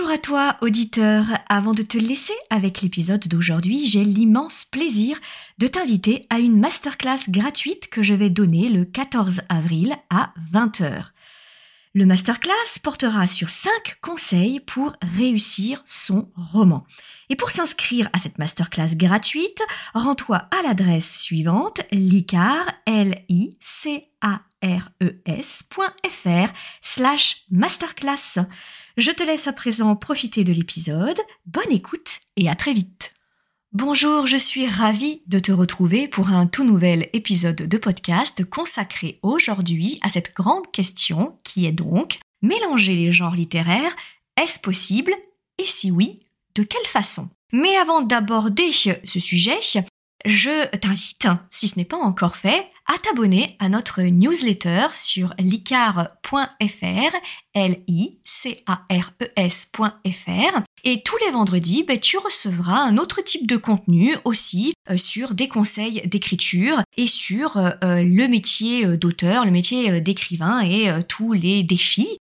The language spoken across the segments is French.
Bonjour à toi, auditeur. Avant de te laisser avec l'épisode d'aujourd'hui, j'ai l'immense plaisir de t'inviter à une masterclass gratuite que je vais donner le 14 avril à 20h. Le masterclass portera sur 5 conseils pour réussir son roman. Et pour s'inscrire à cette masterclass gratuite, rends-toi à l'adresse suivante licar, l i c a r e s.fr slash masterclass. Je te laisse à présent profiter de l'épisode. Bonne écoute et à très vite. Bonjour, je suis ravie de te retrouver pour un tout nouvel épisode de podcast consacré aujourd'hui à cette grande question qui est donc mélanger les genres littéraires, est-ce possible? Et si oui, de quelle façon? Mais avant d'aborder ce sujet, je t'invite, si ce n'est pas encore fait, à t'abonner à notre newsletter sur licar.fr, L-I-C-A-R-E-S.fr. Et tous les vendredis, ben, tu recevras un autre type de contenu aussi euh, sur des conseils d'écriture et sur euh, euh, le métier d'auteur, le métier d'écrivain et tous les défis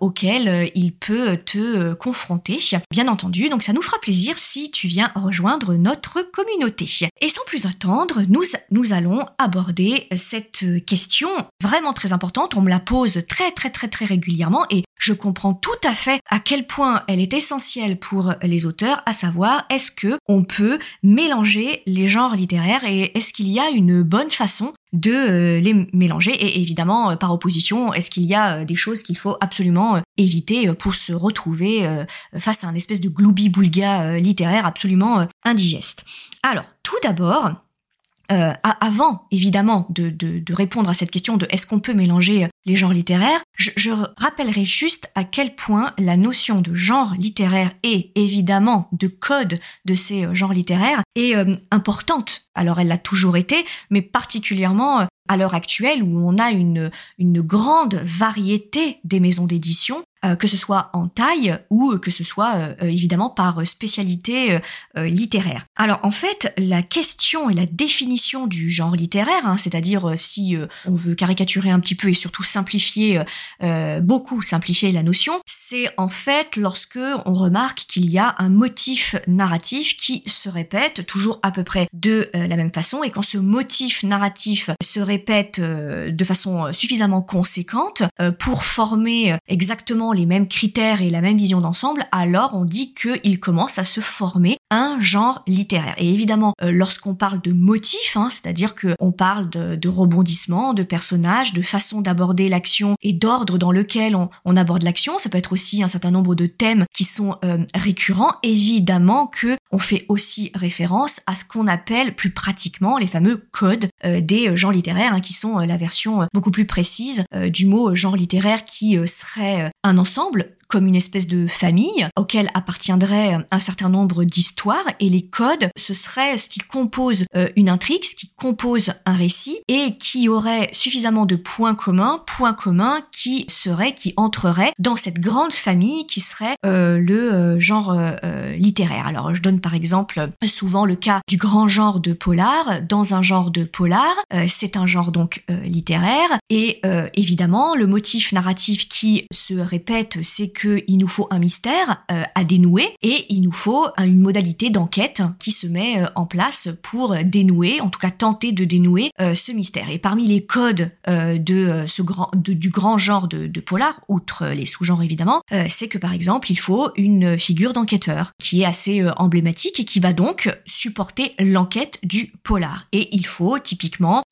auxquels il peut te confronter. Bien entendu, donc ça nous fera plaisir si tu viens rejoindre notre communauté. Et sans plus attendre, nous, nous allons aborder cette question vraiment très importante. On me la pose très très très très régulièrement et je comprends tout à fait à quel point elle est essentielle pour les auteurs, à savoir est-ce que on peut mélanger les genres littéraires et est-ce qu'il y a une bonne façon de euh, les mélanger et évidemment euh, par opposition est-ce qu'il y a euh, des choses qu'il faut absolument éviter pour se retrouver face à un espèce de gloubi-boulga littéraire absolument indigeste. Alors tout d'abord avant évidemment de, répondre à cette question de est-ce qu'on peut mélanger les genres littéraires, je, rappellerai juste à quel point la notion de genre littéraire et évidemment de code de ces euh, genres littéraires est importante. Alors elle l'a toujours été, mais particulièrement à l'heure actuelle où on a une, une grande variété des maisons d'édition euh, que ce soit en taille ou que ce soit euh, euh, évidemment par spécialité littéraire. Alors en fait, la question et la définition du genre littéraire, hein, c'est-à-dire si on veut caricaturer un petit peu et surtout simplifier, beaucoup simplifier la notion, c'est en fait lorsque on remarque qu'il y a un motif narratif qui se répète toujours à peu près de la même façon et quand ce motif narratif se répète de façon suffisamment conséquente pour former exactement les mêmes critères et la même vision d'ensemble, alors on dit qu'il commence à se former un genre littéraire. Et évidemment, euh, lorsqu'on parle de motifs, hein, c'est-à-dire qu'on parle de, rebondissements, de personnages, de façon d'aborder l'action et d'ordre dans lequel on, aborde l'action, ça peut être aussi un certain nombre de thèmes qui sont euh, récurrents. Évidemment que on fait aussi référence à ce qu'on appelle plus pratiquement les fameux codes des genres littéraires, hein, qui sont la version beaucoup plus précise du mot genre littéraire qui serait un ensemble comme une espèce de famille auquel appartiendrait un certain nombre d'histoires et les codes, ce serait ce qui compose euh, une intrigue, ce qui compose un récit et qui aurait suffisamment de points communs, points communs qui seraient, qui entreraient dans cette grande famille qui serait euh, le euh, genre littéraire. Alors je donne par exemple souvent le cas du grand genre de polar. Dans un genre de polar, c'est un genre donc littéraire et évidemment le motif narratif qui se répète, c'est qu'il nous faut un mystère euh, à dénouer et il nous faut une modalité d'enquête qui se met euh, en place pour dénouer, en tout cas tenter de dénouer euh, ce mystère. Et parmi les codes de ce grand, du grand genre de, de polar, outre les sous-genres évidemment, c'est que par exemple il faut une figure d'enquêteur qui est assez emblématique et qui va donc supporter l'enquête du polar. Et il faut typiquement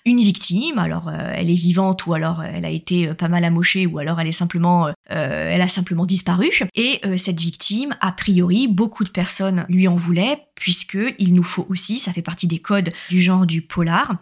une victime, alors elle est vivante ou alors elle a été pas mal amochée ou alors elle est simplement, elle a simplement disparu. Et euh, cette victime, a priori, beaucoup de personnes lui en voulaient, puisque il nous faut aussi, ça fait partie des codes du genre du polar,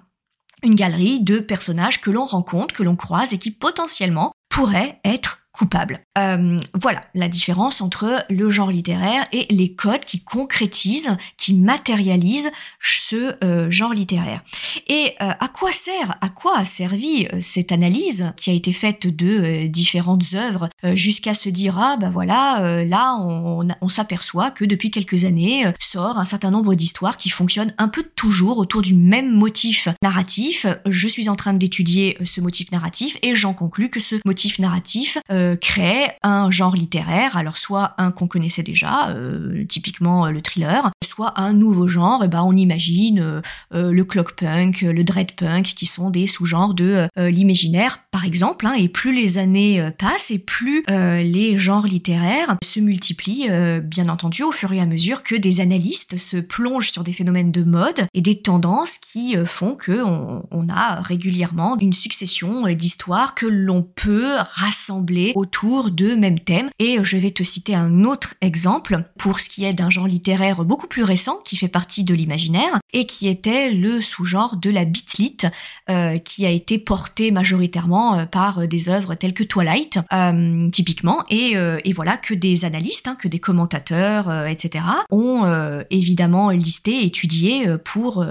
une galerie de personnages que l'on rencontre, que l'on croise et qui potentiellement pourraient être coupable. Euh, voilà la différence entre le genre littéraire et les codes qui concrétisent, qui matérialisent ce euh, genre littéraire. Et euh, à quoi sert, à quoi a servi cette analyse qui a été faite de différentes œuvres jusqu'à se dire ah ben voilà là on, s'aperçoit que depuis quelques années sort un certain nombre d'histoires qui fonctionnent un peu toujours autour du même motif narratif. Je suis en train d'étudier ce motif narratif et j'en conclus que ce motif narratif crée un genre littéraire, alors soit un qu'on connaissait déjà, euh, typiquement euh, le thriller, soit un nouveau genre, et ben on imagine le clockpunk, le dreadpunk, qui sont des sous-genres de l'imaginaire, par exemple, hein, et plus les années passent et plus les genres littéraires se multiplient, bien entendu, au fur et à mesure que des analystes se plongent sur des phénomènes de mode et des tendances qui font que on a régulièrement une succession d'histoires que l'on peut rassembler autour de mêmes thèmes. Et je vais te citer un autre exemple pour ce qui est d'un genre littéraire beaucoup plus récent qui fait partie de l'imaginaire et qui était le sous-genre de la bitlite euh, qui a été porté majoritairement euh, par des œuvres telles que Twilight euh, typiquement et, et, voilà que des analystes, hein, que des commentateurs, etc. ont évidemment listé, étudié pour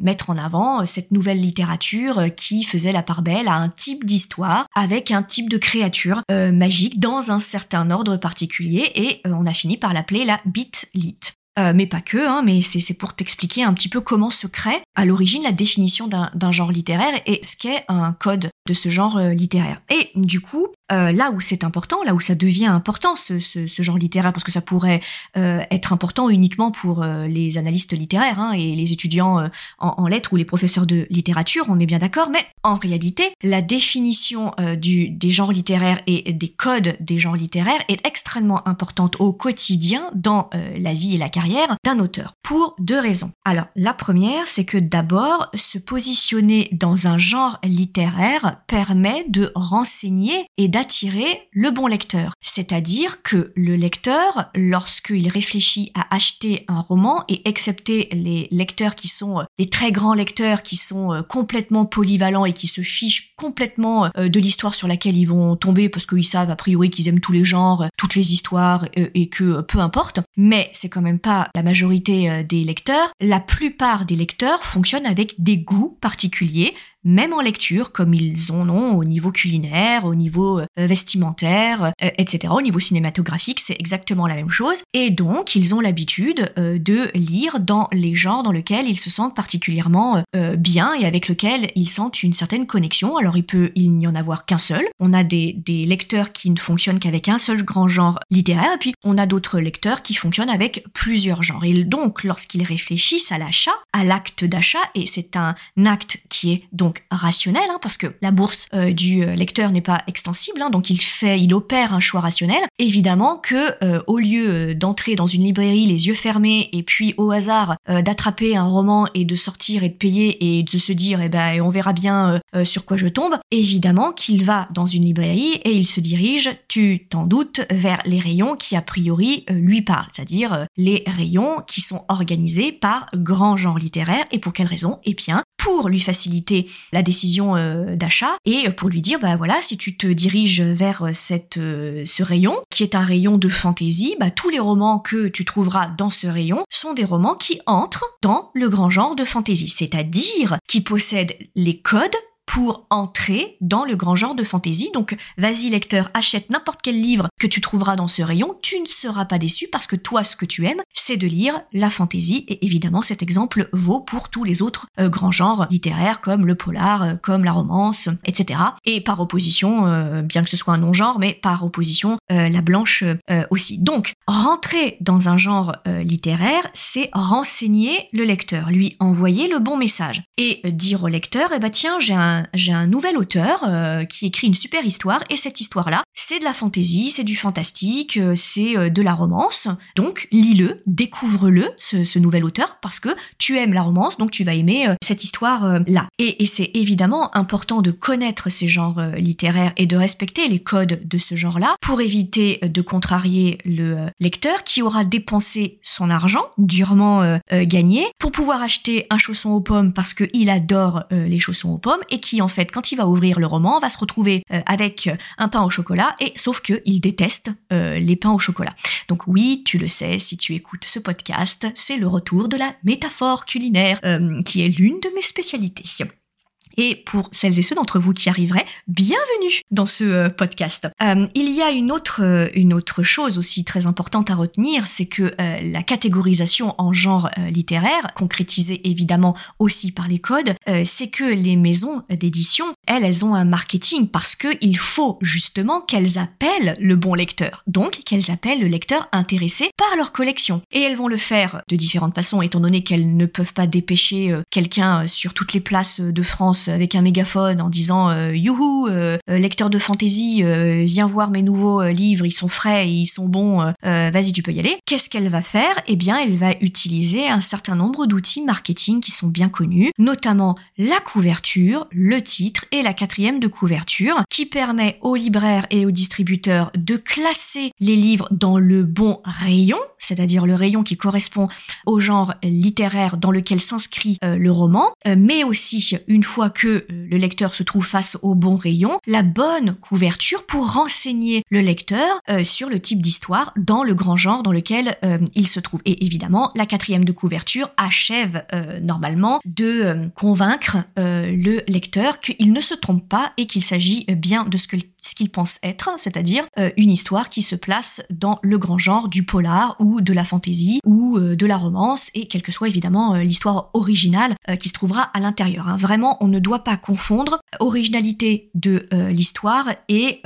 mettre en avant cette nouvelle littérature qui faisait la part belle à un type d'histoire avec un type de créature euh, magique dans un certain ordre particulier et euh, on a fini par l'appeler la Bitlit. Euh, mais pas que, hein, mais c'est pour t'expliquer un petit peu comment se crée à l'origine la définition d'un genre littéraire et ce qu'est un code de ce genre littéraire. Et du coup, euh, là où c'est important, là où ça devient important, ce, ce, genre littéraire, parce que ça pourrait euh, être important uniquement pour euh, les analystes littéraires hein, et les étudiants en, lettres ou les professeurs de littérature, on est bien d'accord, mais en réalité, la définition du, des genres littéraires et des codes des genres littéraires est extrêmement importante au quotidien dans la vie et la carrière d'un auteur, pour deux raisons. Alors, la première, c'est que d'abord, se positionner dans un genre littéraire permet de renseigner et d'attirer le bon lecteur. C'est-à-dire que le lecteur, lorsqu'il réfléchit à acheter un roman, et excepté les lecteurs qui sont euh, les très grands lecteurs qui sont euh, complètement polyvalents et qui se fichent complètement euh, de l'histoire sur laquelle ils vont tomber parce qu'ils savent a priori qu'ils aiment tous les genres, toutes les histoires et que peu importe, mais c'est quand même pas la majorité des lecteurs. La plupart des lecteurs fonctionnent avec des goûts particuliers, même en lecture, comme ils en ont au niveau culinaire, au niveau euh, vestimentaire, euh, etc. Au niveau cinématographique, c'est exactement la même chose. Et donc, ils ont l'habitude euh, de lire dans les genres dans lesquels ils se sentent particulièrement bien et avec lesquels ils sentent une certaine connexion. Alors, il peut il n'y en avoir qu'un seul. On a des, des lecteurs qui ne fonctionnent qu'avec un seul grand genre littéraire, et puis on a d'autres lecteurs qui fonctionnent avec plusieurs genres. Et donc, lorsqu'ils réfléchissent à l'achat, à l'acte d'achat, et c'est un acte qui est donc rationnel, hein, parce que la bourse euh, du euh, lecteur n'est pas extensible, hein, donc il fait, il opère un choix rationnel. Évidemment que euh, au lieu d'entrer dans une librairie les yeux fermés et puis au hasard d'attraper un roman et de sortir et de payer et de se dire eh ben on verra bien sur quoi je tombe, évidemment qu'il va dans une librairie et il se dirige, tu t'en doutes, vers les rayons qui a priori lui parlent, c'est-à-dire les rayons qui sont organisés par grands genres littéraires et pour quelle raison? Eh bien pour lui faciliter la décision euh, d'achat et pour lui dire bah voilà si tu te diriges vers cette euh, ce rayon qui est un rayon de fantaisie bah tous les romans que tu trouveras dans ce rayon sont des romans qui entrent dans le grand genre de fantaisie c'est-à-dire qui possèdent les codes pour entrer dans le grand genre de fantasy. Donc, vas-y lecteur, achète n'importe quel livre que tu trouveras dans ce rayon, tu ne seras pas déçu parce que toi, ce que tu aimes, c'est de lire la fantasy. Et évidemment, cet exemple vaut pour tous les autres euh, grands genres littéraires comme le polar, euh, comme la romance, etc. Et par opposition, euh, bien que ce soit un non-genre, mais par opposition, la blanche aussi. Donc, rentrer dans un genre littéraire, c'est renseigner le lecteur, lui envoyer le bon message et dire au lecteur, eh ben tiens, j'ai un j'ai un nouvel auteur euh, qui écrit une super histoire et cette histoire-là, c'est de la fantaisie, c'est du fantastique, euh, c'est euh, de la romance. Donc lis-le, découvre-le ce, nouvel auteur parce que tu aimes la romance, donc tu vas aimer cette histoire-là. Et, c'est évidemment important de connaître ces genres littéraires et de respecter les codes de ce genre-là pour éviter de contrarier le lecteur qui aura dépensé son argent durement gagné pour pouvoir acheter un chausson aux pommes parce qu'il adore les chaussons aux pommes qui, en fait, quand il va ouvrir le roman, va se retrouver avec un pain au chocolat, et sauf qu'il déteste les pains au chocolat. Donc oui, tu le sais, si tu écoutes ce podcast, c'est le retour de la métaphore culinaire, qui est l'une de mes spécialités. Et pour celles et ceux d'entre vous qui arriveraient, bienvenue dans ce euh, podcast. Euh, il y a une autre, euh, une autre chose aussi très importante à retenir, c'est que la catégorisation en genre littéraire, concrétisée évidemment aussi par les codes, c'est que les maisons d'édition, elles, elles ont un marketing parce que il faut justement qu'elles appellent le bon lecteur. Donc qu'elles appellent le lecteur intéressé par leur collection. Et elles vont le faire de différentes façons, étant donné qu'elles ne peuvent pas dépêcher quelqu'un sur toutes les places de France avec un mégaphone en disant euh, youhou euh, euh, lecteur de fantasy viens voir mes nouveaux livres ils sont frais ils sont bons vas-y tu peux y aller. Qu'est-ce qu'elle va faire? Eh bien elle va utiliser un certain nombre d'outils marketing qui sont bien connus notamment la couverture le titre et la quatrième de couverture qui permet aux libraires et aux distributeurs de classer les livres dans le bon rayon c'est-à-dire le rayon qui correspond au genre littéraire dans lequel s'inscrit le roman mais aussi une fois que euh, le lecteur se trouve face au bon rayon, la bonne couverture pour renseigner le lecteur euh, sur le type d'histoire dans le grand genre dans lequel euh, il se trouve. Et évidemment, la quatrième de couverture achève normalement de convaincre le lecteur qu'il ne se trompe pas et qu'il s'agit bien de ce que ce qu'il pense être, c'est-à-dire euh, une histoire qui se place dans le grand genre du polar ou de la fantaisie ou euh, de la romance et quelle que soit évidemment euh, l'histoire originale qui se trouvera à l'intérieur. Hein. Vraiment, on ne doit pas confondre originalité de l'histoire et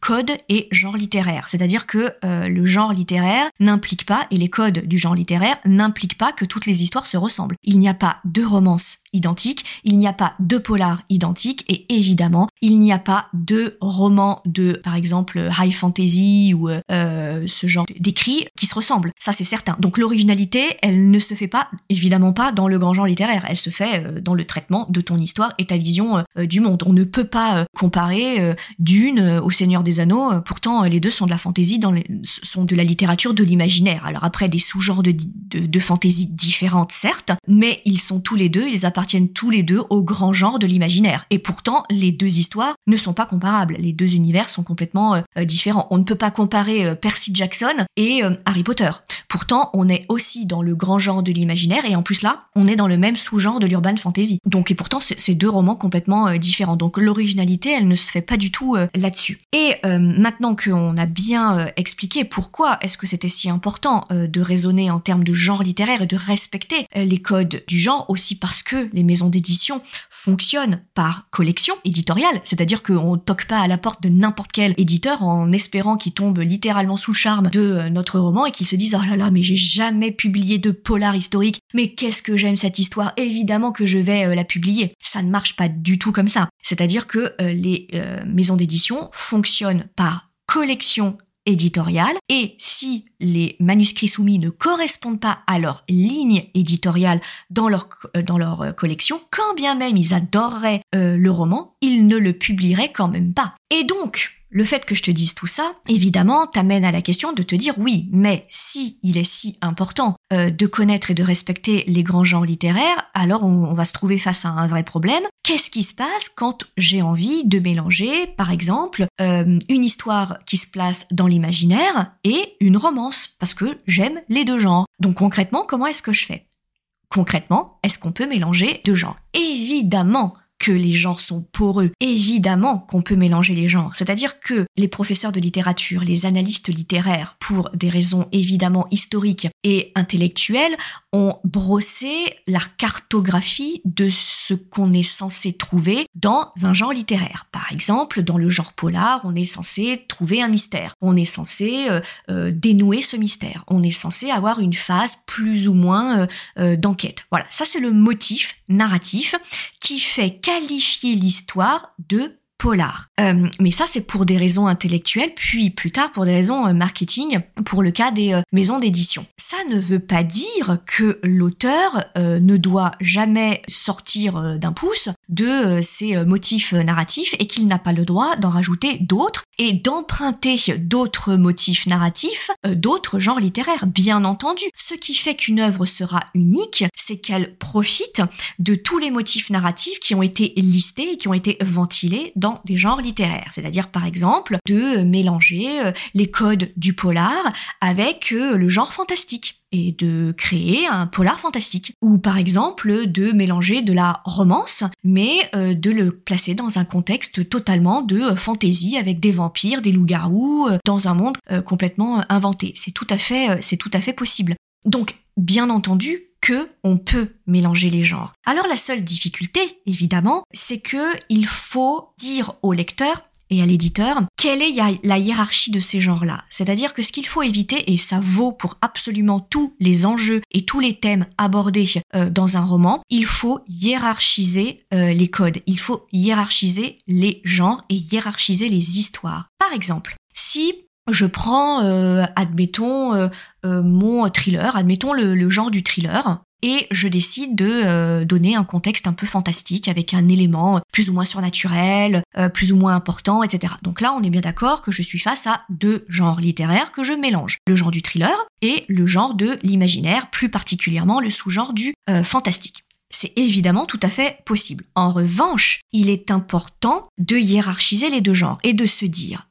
code et genre littéraire. C'est-à-dire que le genre littéraire n'implique pas, et les codes du genre littéraire n'impliquent pas que toutes les histoires se ressemblent. Il n'y a pas de romance identique, il n'y a pas de polar identique et évidemment, il n'y a pas de roman de, par exemple, high fantasy ou euh, ce genre d'écrits qui se ressemblent. Ça, c'est certain. Donc l'originalité, elle ne se fait pas, évidemment pas, dans le grand genre littéraire. Elle se fait euh, dans le traitement de ton histoire et ta vision euh, du monde. On ne peut pas comparer Dune au Seigneur des Anneaux. Pourtant, les deux sont de la fantaisie, sont de la littérature de l'imaginaire. Alors après, des sous-genres de, de, différentes, certes, mais ils sont tous les deux, ils appartiennent appartiennent tous les deux au grand genre de l'imaginaire. Et pourtant, les deux histoires ne sont pas comparables. Les deux univers sont complètement euh, euh, différents. On ne peut pas comparer euh, Percy Jackson et Harry Potter. Pourtant, on est aussi dans le grand genre de l'imaginaire et en plus là, on est dans le même sous-genre de l'urban fantasy. Donc et pourtant, c'est deux romans complètement différents. Donc l'originalité, elle ne se fait pas du tout là-dessus. Et maintenant qu'on a bien expliqué pourquoi est-ce que c'était si important de raisonner en termes de genre littéraire et de respecter les codes du genre aussi parce que les maisons d'édition fonctionnent par collection éditoriale, c'est-à-dire qu'on toque pas à la porte de n'importe quel éditeur en espérant qu'il tombe littéralement sous charme de euh, notre roman et qu'il se dise oh là là mais j'ai jamais publié de polar historique, mais qu'est-ce que j'aime cette histoire, évidemment que je vais euh, la publier. Ça ne marche pas du tout comme ça. C'est-à-dire que euh, les maisons d'édition fonctionnent par collection éditoriale et si les manuscrits soumis ne correspondent pas à leur ligne éditoriale dans leur, euh, euh, collection, quand bien même ils adoreraient euh, le roman, ils ne le publieraient quand même pas. Et donc, le fait que je te dise tout ça, évidemment, t'amène à la question de te dire oui, mais si il est si important euh, de connaître et de respecter les grands genres littéraires, alors on, va se trouver face à un vrai problème. Qu'est-ce qui se passe quand j'ai envie de mélanger, par exemple, euh, une histoire qui se place dans l'imaginaire et une romance, parce que j'aime les deux genres. Donc concrètement, comment est-ce que je fais? Concrètement, est-ce qu'on peut mélanger deux genres? Évidemment que les genres sont poreux. Évidemment qu'on peut mélanger les genres. C'est-à-dire que les professeurs de littérature, les analystes littéraires, pour des raisons évidemment historiques et intellectuelles, ont brossé la cartographie de ce qu'on est censé trouver dans un genre littéraire. Par exemple, dans le genre polar, on est censé trouver un mystère. On est censé euh, euh, dénouer ce mystère. On est censé avoir une phase plus ou moins euh, d'enquête. Voilà, ça c'est le motif narratif qui fait qualifier l'histoire de polar. Euh, mais ça, c'est pour des raisons intellectuelles, puis plus tard pour des raisons euh, marketing, pour le cas des euh, maisons d'édition. Ça ne veut pas dire que l'auteur euh, ne doit jamais sortir euh, d'un pouce de euh, ses motifs narratifs et qu'il n'a pas le droit d'en rajouter d'autres et d'emprunter d'autres motifs narratifs, d'autres genres littéraires, bien entendu. Ce qui fait qu'une œuvre sera unique, c'est qu'elle profite de tous les motifs narratifs qui ont été listés et qui ont été ventilés dans des genres littéraires. C'est-à-dire, par exemple, de mélanger les codes du polar avec le genre fantastique et de créer un polar fantastique. Ou par exemple de mélanger de la romance, mais euh, de le placer dans un contexte totalement de euh, fantaisie avec des vampires, des loups-garous, euh, dans un monde complètement inventé. C'est tout à fait, tout à fait possible. Donc, bien entendu, que on peut mélanger les genres. Alors la seule difficulté, évidemment, c'est que il faut dire au lecteur et à l'éditeur, quelle est la hiérarchie de ces genres-là? C'est-à-dire que ce qu'il faut éviter, et ça vaut pour absolument tous les enjeux et tous les thèmes abordés euh, dans un roman, il faut hiérarchiser euh, les codes, il faut hiérarchiser les genres et hiérarchiser les histoires. Par exemple, si je prends, euh, admettons, mon thriller, admettons le, genre du thriller, et je décide de euh, donner un contexte un peu fantastique avec un élément plus ou moins surnaturel, euh, plus ou moins important, etc. Donc là, on est bien d'accord que je suis face à deux genres littéraires que je mélange. Le genre du thriller et le genre de l'imaginaire, plus particulièrement le sous-genre du euh, fantastique. C'est évidemment tout à fait possible. En revanche, il est important de hiérarchiser les deux genres et de se dire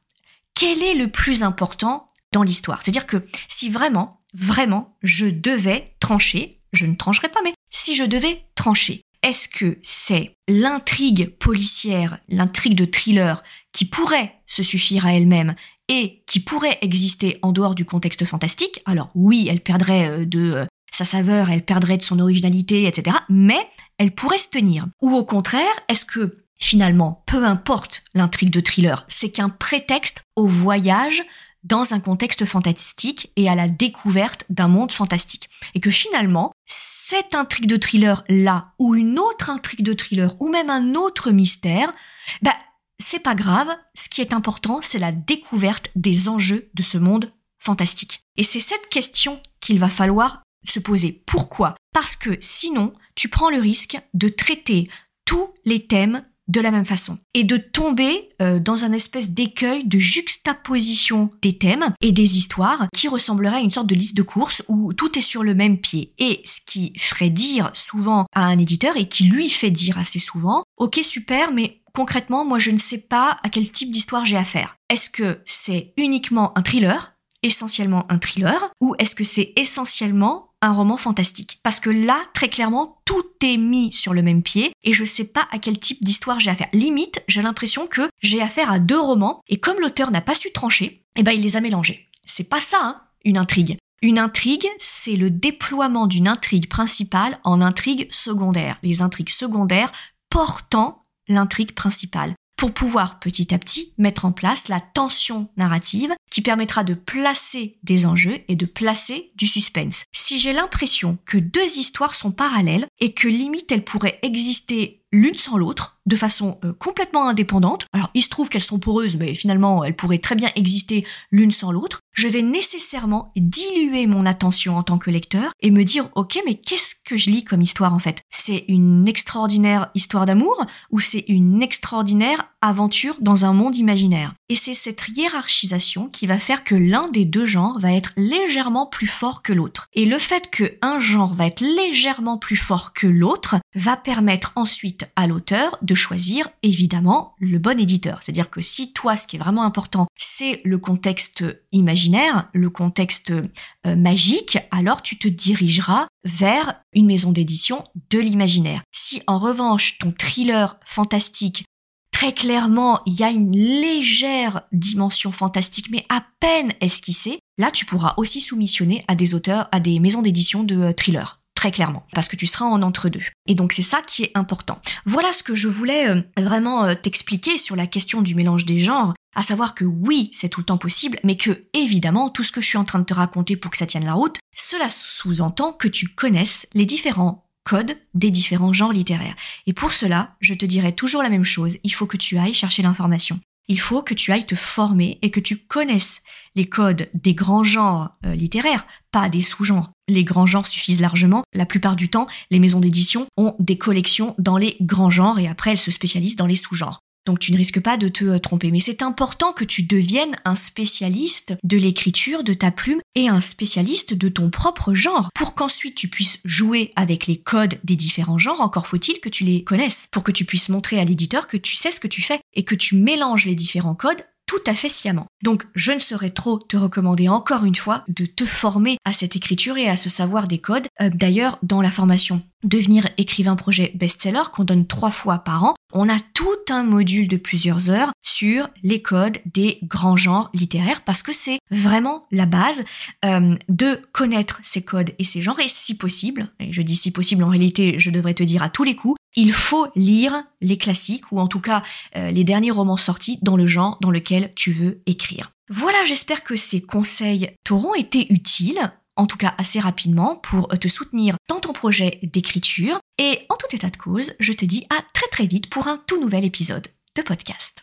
quel est le plus important dans l'histoire? C'est-à-dire que si vraiment, vraiment, je devais trancher, je ne trancherai pas, mais si je devais trancher, est-ce que c'est l'intrigue policière, l'intrigue de thriller qui pourrait se suffire à elle-même et qui pourrait exister en dehors du contexte fantastique? Alors oui, elle perdrait euh, de euh, sa saveur, elle perdrait de son originalité, etc. Mais elle pourrait se tenir. Ou au contraire, est-ce que finalement, peu importe l'intrigue de thriller, c'est qu'un prétexte au voyage dans un contexte fantastique et à la découverte d'un monde fantastique. Et que finalement, cette intrigue de thriller là, ou une autre intrigue de thriller, ou même un autre mystère, bah, c'est pas grave. Ce qui est important, c'est la découverte des enjeux de ce monde fantastique. Et c'est cette question qu'il va falloir se poser. Pourquoi? Parce que sinon, tu prends le risque de traiter tous les thèmes de la même façon. Et de tomber euh, dans un espèce d'écueil de juxtaposition des thèmes et des histoires qui ressemblerait à une sorte de liste de courses où tout est sur le même pied. Et ce qui ferait dire souvent à un éditeur et qui lui fait dire assez souvent ok super mais concrètement moi je ne sais pas à quel type d'histoire j'ai affaire. Est-ce que c'est uniquement un thriller essentiellement un thriller ou est-ce que c'est essentiellement un roman fantastique. Parce que là, très clairement, tout est mis sur le même pied et je sais pas à quel type d'histoire j'ai affaire. Limite, j'ai l'impression que j'ai affaire à deux romans et comme l'auteur n'a pas su trancher, eh ben il les a mélangés. C'est pas ça, hein, une intrigue. Une intrigue, c'est le déploiement d'une intrigue principale en intrigue secondaire. Les intrigues secondaires portant l'intrigue principale pour pouvoir petit à petit mettre en place la tension narrative qui permettra de placer des enjeux et de placer du suspense. Si j'ai l'impression que deux histoires sont parallèles et que limite elles pourraient exister l'une sans l'autre, de façon euh, complètement indépendante. Alors, il se trouve qu'elles sont poreuses, mais finalement, elles pourraient très bien exister l'une sans l'autre. Je vais nécessairement diluer mon attention en tant que lecteur et me dire, ok, mais qu'est-ce que je lis comme histoire en fait? C'est une extraordinaire histoire d'amour ou c'est une extraordinaire aventure dans un monde imaginaire? Et c'est cette hiérarchisation qui va faire que l'un des deux genres va être légèrement plus fort que l'autre. Et le fait que un genre va être légèrement plus fort que l'autre va permettre ensuite à l'auteur de choisir évidemment le bon éditeur. C'est-à-dire que si toi, ce qui est vraiment important, c'est le contexte imaginaire, le contexte euh, magique, alors tu te dirigeras vers une maison d'édition de l'imaginaire. Si en revanche ton thriller fantastique très clairement, il y a une légère dimension fantastique, mais à peine esquissée, là tu pourras aussi soumissionner à des auteurs, à des maisons d'édition de euh, thrillers très clairement, parce que tu seras en entre-deux. Et donc c'est ça qui est important. Voilà ce que je voulais euh, vraiment euh, t'expliquer sur la question du mélange des genres, à savoir que oui, c'est tout le temps possible, mais que évidemment, tout ce que je suis en train de te raconter pour que ça tienne la route, cela sous-entend que tu connaisses les différents codes des différents genres littéraires. Et pour cela, je te dirai toujours la même chose, il faut que tu ailles chercher l'information. Il faut que tu ailles te former et que tu connaisses les codes des grands genres euh, littéraires, pas des sous-genres. Les grands genres suffisent largement. La plupart du temps, les maisons d'édition ont des collections dans les grands genres et après elles se spécialisent dans les sous-genres. Donc tu ne risques pas de te euh, tromper. Mais c'est important que tu deviennes un spécialiste de l'écriture de ta plume et un spécialiste de ton propre genre pour qu'ensuite tu puisses jouer avec les codes des différents genres. Encore faut-il que tu les connaisses pour que tu puisses montrer à l'éditeur que tu sais ce que tu fais et que tu mélanges les différents codes tout à fait sciemment. Donc je ne saurais trop te recommander encore une fois de te former à cette écriture et à ce savoir des codes. Euh, d'ailleurs, dans la formation Devenir écrivain projet best-seller qu'on donne trois fois par an, on a tout un module de plusieurs heures sur les codes des grands genres littéraires parce que c'est vraiment la base euh, de connaître ces codes et ces genres et si possible, et je dis si possible en réalité je devrais te dire à tous les coups, il faut lire les classiques ou en tout cas euh, les derniers romans sortis dans le genre dans lequel tu veux écrire. Voilà, j'espère que ces conseils t'auront été utiles, en tout cas assez rapidement, pour te soutenir dans ton projet d'écriture. Et en tout état de cause, je te dis à très très vite pour un tout nouvel épisode de podcast.